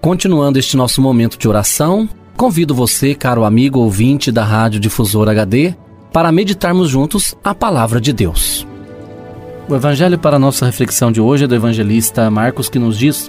Continuando este nosso momento de oração, convido você, caro amigo ouvinte da Rádio Difusor HD, para meditarmos juntos a palavra de Deus. O evangelho para a nossa reflexão de hoje é do evangelista Marcos que nos diz: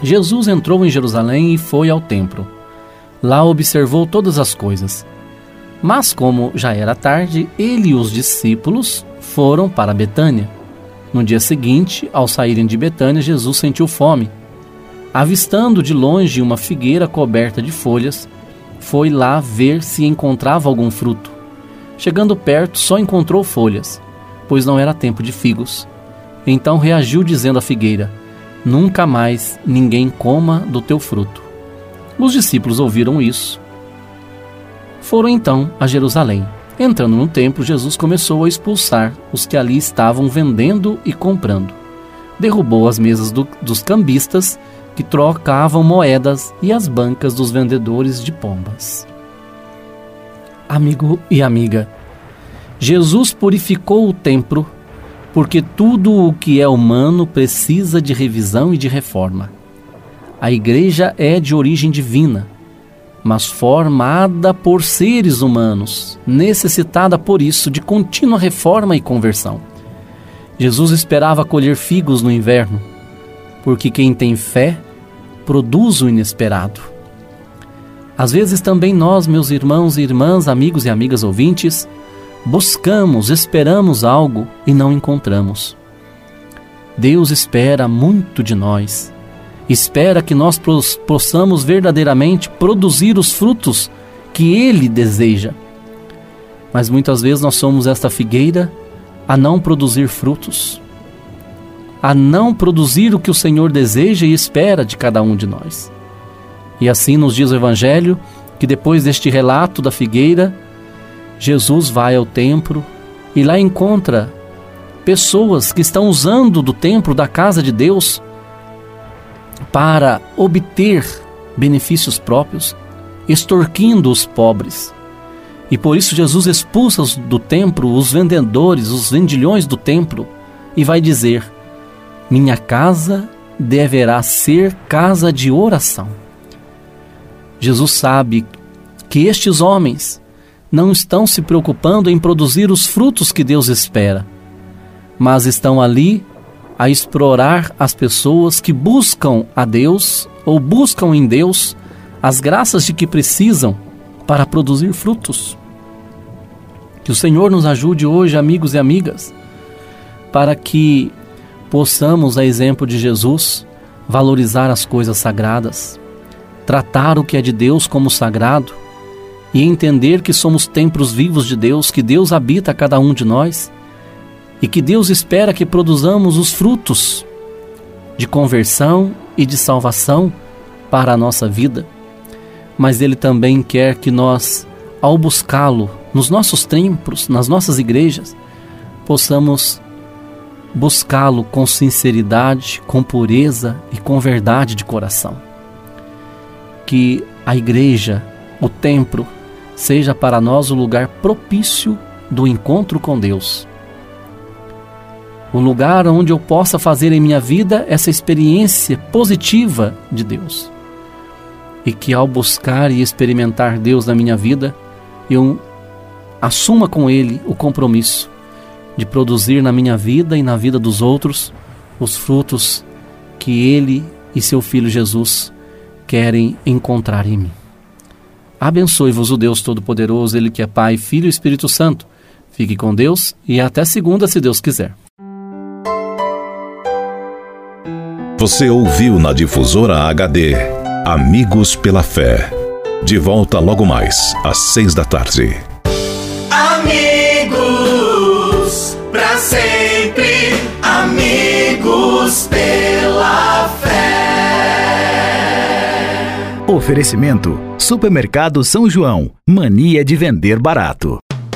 Jesus entrou em Jerusalém e foi ao templo. Lá observou todas as coisas. Mas como já era tarde, ele e os discípulos foram para Betânia. No dia seguinte, ao saírem de Betânia, Jesus sentiu fome Avistando de longe uma figueira coberta de folhas, foi lá ver se encontrava algum fruto. Chegando perto, só encontrou folhas, pois não era tempo de figos. Então reagiu dizendo à figueira: Nunca mais ninguém coma do teu fruto. Os discípulos ouviram isso. Foram então a Jerusalém. Entrando no templo, Jesus começou a expulsar os que ali estavam vendendo e comprando. Derrubou as mesas do, dos cambistas que trocavam moedas e as bancas dos vendedores de pombas. Amigo e amiga, Jesus purificou o templo porque tudo o que é humano precisa de revisão e de reforma. A igreja é de origem divina, mas formada por seres humanos, necessitada por isso de contínua reforma e conversão. Jesus esperava colher figos no inverno, porque quem tem fé produz o inesperado. Às vezes também nós, meus irmãos e irmãs, amigos e amigas ouvintes, buscamos, esperamos algo e não encontramos. Deus espera muito de nós. Espera que nós possamos verdadeiramente produzir os frutos que Ele deseja. Mas muitas vezes nós somos esta figueira a não produzir frutos a não produzir o que o Senhor deseja e espera de cada um de nós. E assim nos diz o Evangelho que depois deste relato da figueira, Jesus vai ao templo e lá encontra pessoas que estão usando do templo, da casa de Deus, para obter benefícios próprios, extorquindo os pobres. E por isso Jesus expulsa do templo os vendedores, os vendilhões do templo, e vai dizer: minha casa deverá ser casa de oração. Jesus sabe que estes homens não estão se preocupando em produzir os frutos que Deus espera, mas estão ali a explorar as pessoas que buscam a Deus ou buscam em Deus as graças de que precisam para produzir frutos. Que o Senhor nos ajude hoje, amigos e amigas, para que possamos, a exemplo de Jesus, valorizar as coisas sagradas, tratar o que é de Deus como sagrado e entender que somos templos vivos de Deus, que Deus habita cada um de nós e que Deus espera que produzamos os frutos de conversão e de salvação para a nossa vida. Mas Ele também quer que nós, ao buscá-lo nos nossos templos, nas nossas igrejas, possamos buscá-lo com sinceridade, com pureza e com verdade de coração. Que a igreja, o templo, seja para nós o lugar propício do encontro com Deus. Um lugar onde eu possa fazer em minha vida essa experiência positiva de Deus. E que ao buscar e experimentar Deus na minha vida, eu assuma com Ele o compromisso de produzir na minha vida e na vida dos outros os frutos que Ele e seu Filho Jesus querem encontrar em mim. Abençoe-vos o Deus Todo-Poderoso, Ele que é Pai, Filho e Espírito Santo. Fique com Deus e até segunda, se Deus quiser. Você ouviu na Difusora HD Amigos pela Fé. De volta logo mais, às seis da tarde. Amigos, para sempre, amigos pela fé. Oferecimento: Supermercado São João. Mania de vender barato.